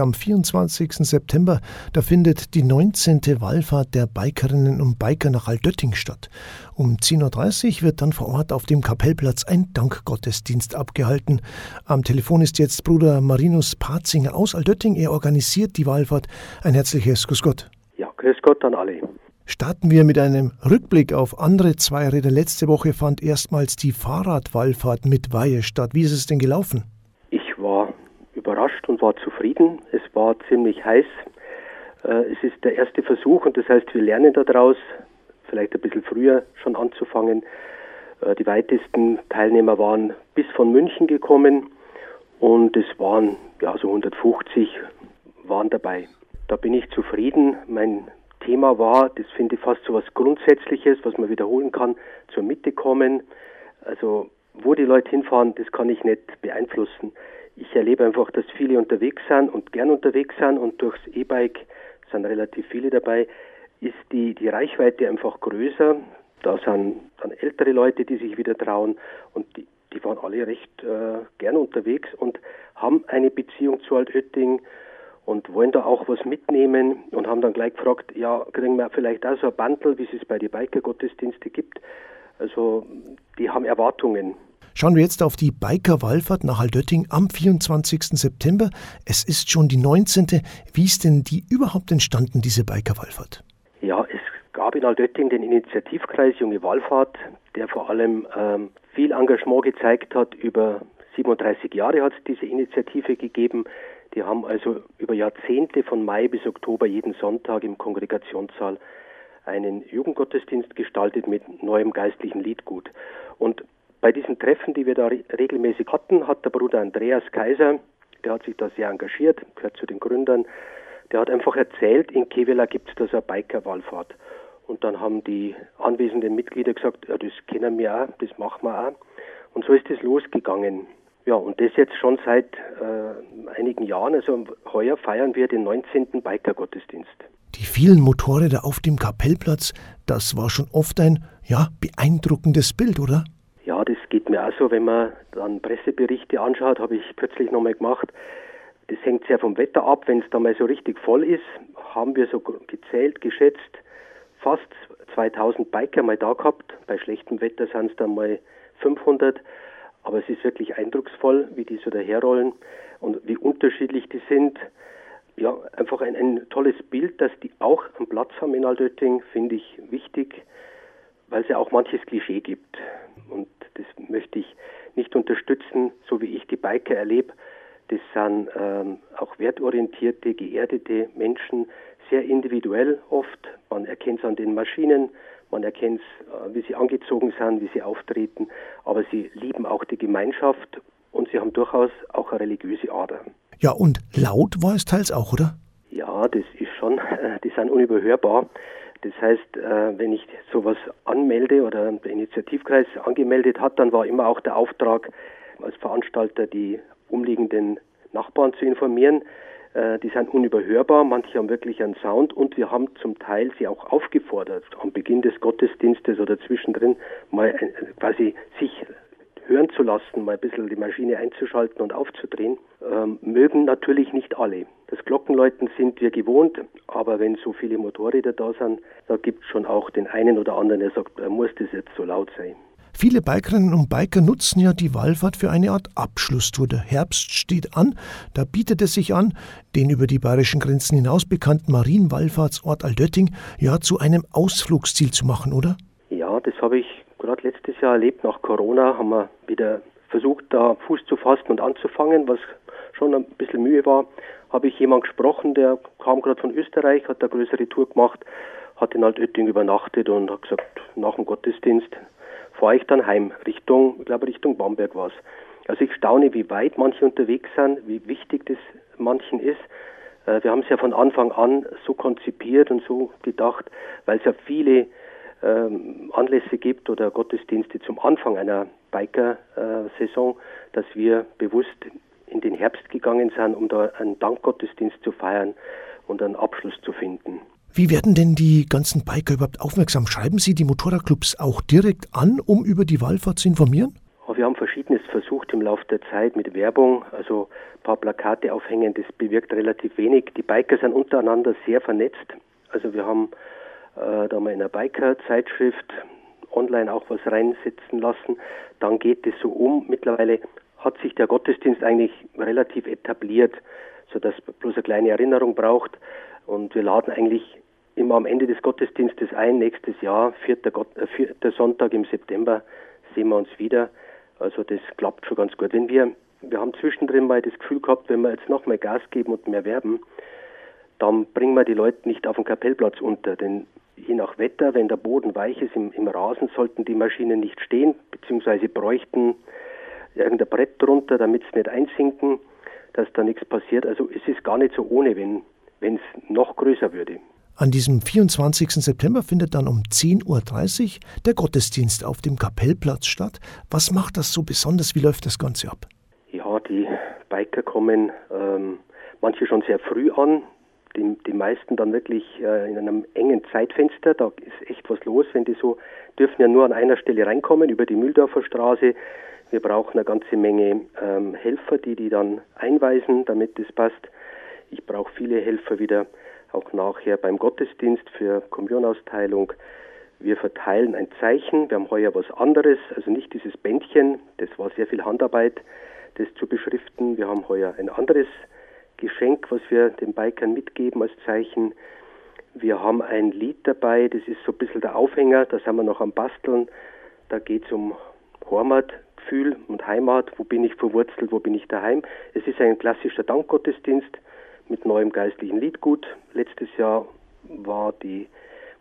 Am 24. September, da findet die 19. Wallfahrt der Bikerinnen und Biker nach Aldötting statt. Um 10.30 Uhr wird dann vor Ort auf dem Kapellplatz ein Dankgottesdienst abgehalten. Am Telefon ist jetzt Bruder Marinus Patzinger aus Aldötting. Er organisiert die Wallfahrt. Ein herzliches Grüß Gott. Ja, Grüß Gott an alle. Starten wir mit einem Rückblick auf andere Zweiräder. Letzte Woche fand erstmals die Fahrradwallfahrt mit Weihe statt. Wie ist es denn gelaufen? Überrascht und war zufrieden. Es war ziemlich heiß. Äh, es ist der erste Versuch und das heißt, wir lernen daraus, vielleicht ein bisschen früher schon anzufangen. Äh, die weitesten Teilnehmer waren bis von München gekommen und es waren ja so 150 waren dabei. Da bin ich zufrieden. Mein Thema war, das finde ich fast so was Grundsätzliches, was man wiederholen kann, zur Mitte kommen. Also wo die Leute hinfahren, das kann ich nicht beeinflussen ich erlebe einfach, dass viele unterwegs sind und gern unterwegs sind und durchs E-Bike sind relativ viele dabei, ist die, die Reichweite einfach größer. Da sind dann ältere Leute, die sich wieder trauen und die, die waren alle recht äh, gern unterwegs und haben eine Beziehung zu Altötting und wollen da auch was mitnehmen und haben dann gleich gefragt, ja, kriegen wir vielleicht auch so ein Bandel, wie es bei den Biker-Gottesdienste gibt. Also die haben Erwartungen. Schauen wir jetzt auf die Biker-Wallfahrt nach Aldötting am 24. September. Es ist schon die 19. Wie ist denn die überhaupt entstanden, diese Biker-Wallfahrt? Ja, es gab in Aldötting den Initiativkreis Junge Wallfahrt, der vor allem ähm, viel Engagement gezeigt hat. Über 37 Jahre hat es diese Initiative gegeben. Die haben also über Jahrzehnte von Mai bis Oktober jeden Sonntag im Kongregationssaal einen Jugendgottesdienst gestaltet mit neuem geistlichen Liedgut. Und bei diesen Treffen, die wir da re regelmäßig hatten, hat der Bruder Andreas Kaiser, der hat sich da sehr engagiert, gehört zu den Gründern, der hat einfach erzählt, in Kevela gibt es da so eine Biker-Wallfahrt. Und dann haben die anwesenden Mitglieder gesagt, ja, das kennen wir auch, das machen wir auch. Und so ist es losgegangen. Ja, und das jetzt schon seit äh, einigen Jahren. Also heuer feiern wir den 19. Biker-Gottesdienst. Die vielen Motorräder auf dem Kapellplatz, das war schon oft ein, ja, beeindruckendes Bild, oder? Geht mir auch so, wenn man dann Presseberichte anschaut, habe ich kürzlich nochmal gemacht. Das hängt sehr vom Wetter ab. Wenn es da mal so richtig voll ist, haben wir so gezählt, geschätzt, fast 2000 Biker mal da gehabt. Bei schlechtem Wetter sind es dann mal 500. Aber es ist wirklich eindrucksvoll, wie die so daherrollen und wie unterschiedlich die sind. Ja, einfach ein, ein tolles Bild, dass die auch einen Platz haben in Altötting, finde ich wichtig, weil es ja auch manches Klischee gibt. Und das möchte ich nicht unterstützen, so wie ich die Biker erlebe. Das sind ähm, auch wertorientierte, geerdete Menschen, sehr individuell oft. Man erkennt es an den Maschinen, man erkennt es, äh, wie sie angezogen sind, wie sie auftreten, aber sie lieben auch die Gemeinschaft und sie haben durchaus auch eine religiöse Ader. Ja, und laut war es teils auch, oder? Ja, das ist schon, die sind unüberhörbar. Das heißt, äh, wenn ich sowas anmelde oder der Initiativkreis angemeldet hat, dann war immer auch der Auftrag als Veranstalter, die umliegenden Nachbarn zu informieren. Äh, die sind unüberhörbar, manche haben wirklich einen Sound und wir haben zum Teil sie auch aufgefordert, am Beginn des Gottesdienstes oder zwischendrin mal äh, quasi sich hören zu lassen, mal ein bisschen die Maschine einzuschalten und aufzudrehen, ähm, mögen natürlich nicht alle. Das Glockenläuten sind wir gewohnt, aber wenn so viele Motorräder da sind, da gibt es schon auch den einen oder anderen, der sagt, muss das jetzt so laut sein. Viele Bikerinnen und Biker nutzen ja die Wallfahrt für eine Art Abschlusstour. Der Herbst steht an, da bietet es sich an, den über die bayerischen Grenzen hinaus bekannten Marienwallfahrtsort Aldötting ja zu einem Ausflugsziel zu machen, oder? Ja, das habe ich gerade letztes Jahr erlebt. Nach Corona haben wir wieder versucht, da Fuß zu fassen und anzufangen, was schon ein bisschen Mühe war. Habe ich jemand gesprochen, der kam gerade von Österreich, hat eine größere Tour gemacht, hat in Altötting übernachtet und hat gesagt, nach dem Gottesdienst fahre ich dann heim, Richtung, ich glaube Richtung Bamberg war es. Also ich staune, wie weit manche unterwegs sind, wie wichtig das manchen ist. Äh, wir haben es ja von Anfang an so konzipiert und so gedacht, weil es ja viele ähm, Anlässe gibt oder Gottesdienste zum Anfang einer Biker-Saison, dass wir bewusst in den Herbst gegangen sind, um da einen Dankgottesdienst zu feiern und einen Abschluss zu finden. Wie werden denn die ganzen Biker überhaupt aufmerksam? Schreiben Sie die Motorradclubs auch direkt an, um über die Wallfahrt zu informieren? Wir haben Verschiedenes versucht im Laufe der Zeit mit Werbung, also ein paar Plakate aufhängen, das bewirkt relativ wenig. Die Biker sind untereinander sehr vernetzt. Also wir haben äh, da mal in einer Biker-Zeitschrift online auch was reinsetzen lassen. Dann geht es so um. Mittlerweile hat sich der Gottesdienst eigentlich relativ etabliert, sodass bloß eine kleine Erinnerung braucht. Und wir laden eigentlich immer am Ende des Gottesdienstes ein, nächstes Jahr, vierter, Gott, äh, vierter Sonntag im September, sehen wir uns wieder. Also das klappt schon ganz gut. Wenn wir, wir haben zwischendrin mal das Gefühl gehabt, wenn wir jetzt noch mal Gas geben und mehr werben, dann bringen wir die Leute nicht auf den Kapellplatz unter. Denn je nach Wetter, wenn der Boden weich ist im, im Rasen, sollten die Maschinen nicht stehen, beziehungsweise bräuchten irgendein Brett drunter, damit sie nicht einsinken, dass da nichts passiert. Also es ist gar nicht so ohne, wenn es noch größer würde. An diesem 24. September findet dann um 10.30 Uhr der Gottesdienst auf dem Kapellplatz statt. Was macht das so besonders? Wie läuft das Ganze ab? Ja, die Biker kommen ähm, manche schon sehr früh an, die, die meisten dann wirklich äh, in einem engen Zeitfenster. Da ist echt was los, wenn die so dürfen ja nur an einer Stelle reinkommen über die Mühldorfer Straße. Wir brauchen eine ganze Menge ähm, Helfer, die die dann einweisen, damit das passt. Ich brauche viele Helfer wieder auch nachher beim Gottesdienst für Kommunionausteilung. Wir verteilen ein Zeichen. Wir haben heuer was anderes, also nicht dieses Bändchen, das war sehr viel Handarbeit, das zu beschriften. Wir haben heuer ein anderes Geschenk, was wir den Bikern mitgeben als Zeichen. Wir haben ein Lied dabei, das ist so ein bisschen der Aufhänger, da sind wir noch am Basteln. Da geht es um Heimatgefühl und Heimat, wo bin ich verwurzelt, wo bin ich daheim. Es ist ein klassischer Dankgottesdienst mit neuem geistlichen Liedgut. Letztes Jahr war die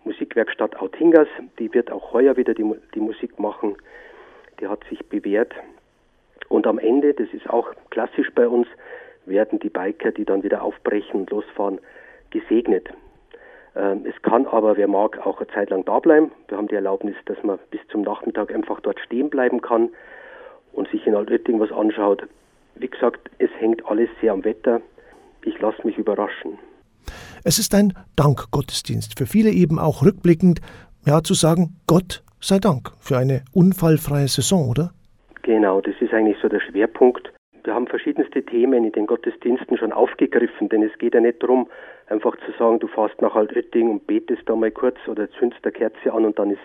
Musikwerkstatt Autingas, die wird auch heuer wieder die, die Musik machen. Die hat sich bewährt. Und am Ende, das ist auch klassisch bei uns, werden die Biker, die dann wieder aufbrechen und losfahren, gesegnet. Ähm, es kann aber, wer mag, auch eine Zeit lang da bleiben. Wir haben die Erlaubnis, dass man bis zum Nachmittag einfach dort stehen bleiben kann und sich in Altötting was anschaut. Wie gesagt, es hängt alles sehr am Wetter ich lasse mich überraschen. Es ist ein Dankgottesdienst, für viele eben auch rückblickend, ja, zu sagen, Gott sei Dank für eine unfallfreie Saison, oder? Genau, das ist eigentlich so der Schwerpunkt. Wir haben verschiedenste Themen in den Gottesdiensten schon aufgegriffen, denn es geht ja nicht darum, einfach zu sagen, du fährst nach Altötting und betest da mal kurz oder zündest eine Kerze an und dann ist,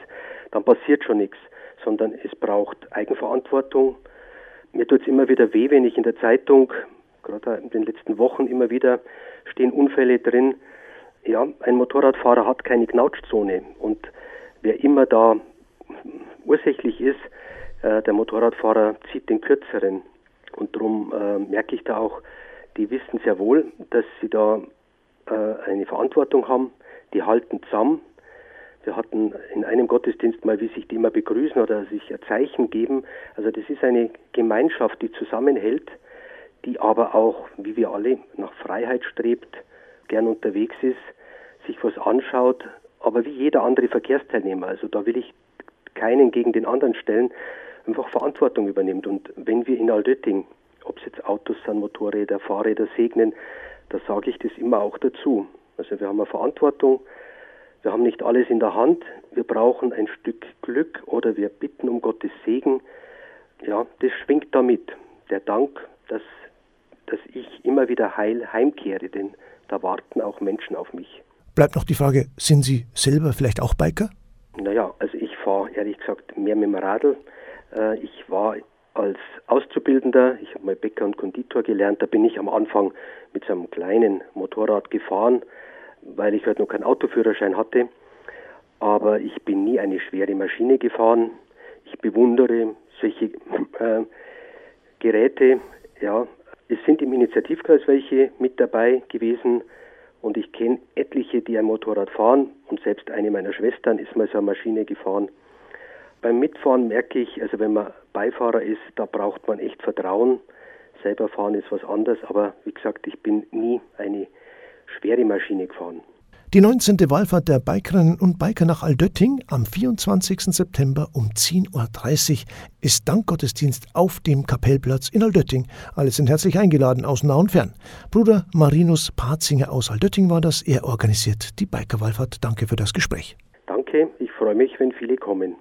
dann passiert schon nichts, sondern es braucht Eigenverantwortung. Mir tut es immer wieder weh, wenn ich in der Zeitung gerade in den letzten Wochen immer wieder stehen Unfälle drin. Ja, ein Motorradfahrer hat keine Knautschzone und wer immer da ursächlich ist, äh, der Motorradfahrer zieht den kürzeren. Und darum äh, merke ich da auch, die wissen sehr wohl, dass sie da äh, eine Verantwortung haben. Die halten zusammen. Wir hatten in einem Gottesdienst mal, wie sich die immer begrüßen oder sich ein Zeichen geben. Also das ist eine Gemeinschaft, die zusammenhält die aber auch, wie wir alle, nach Freiheit strebt, gern unterwegs ist, sich was anschaut, aber wie jeder andere Verkehrsteilnehmer, also da will ich keinen gegen den anderen stellen, einfach Verantwortung übernimmt. Und wenn wir in Altötting, ob es jetzt Autos sind, Motorräder, Fahrräder segnen, da sage ich das immer auch dazu. Also wir haben eine Verantwortung, wir haben nicht alles in der Hand, wir brauchen ein Stück Glück oder wir bitten um Gottes Segen. Ja, das schwingt damit. Der Dank, dass dass ich immer wieder heil heimkehre, denn da warten auch Menschen auf mich. Bleibt noch die Frage, sind Sie selber vielleicht auch Biker? Naja, also ich fahre ehrlich gesagt mehr mit dem Radl. Äh, ich war als Auszubildender, ich habe mal Bäcker und Konditor gelernt, da bin ich am Anfang mit so einem kleinen Motorrad gefahren, weil ich halt noch keinen Autoführerschein hatte. Aber ich bin nie eine schwere Maschine gefahren. Ich bewundere solche äh, Geräte, ja, es sind im Initiativkreis welche mit dabei gewesen und ich kenne etliche, die ein Motorrad fahren und selbst eine meiner Schwestern ist mal so eine Maschine gefahren. Beim Mitfahren merke ich, also wenn man Beifahrer ist, da braucht man echt Vertrauen. Selber fahren ist was anderes, aber wie gesagt, ich bin nie eine schwere Maschine gefahren. Die 19. Wallfahrt der Bikerinnen und Biker nach Aldötting am 24. September um 10.30 Uhr ist Dankgottesdienst auf dem Kapellplatz in Aldötting. Alle sind herzlich eingeladen aus nah und fern. Bruder Marinus Patzinger aus Aldötting war das. Er organisiert die Bikerwallfahrt. Danke für das Gespräch. Danke, ich freue mich, wenn viele kommen.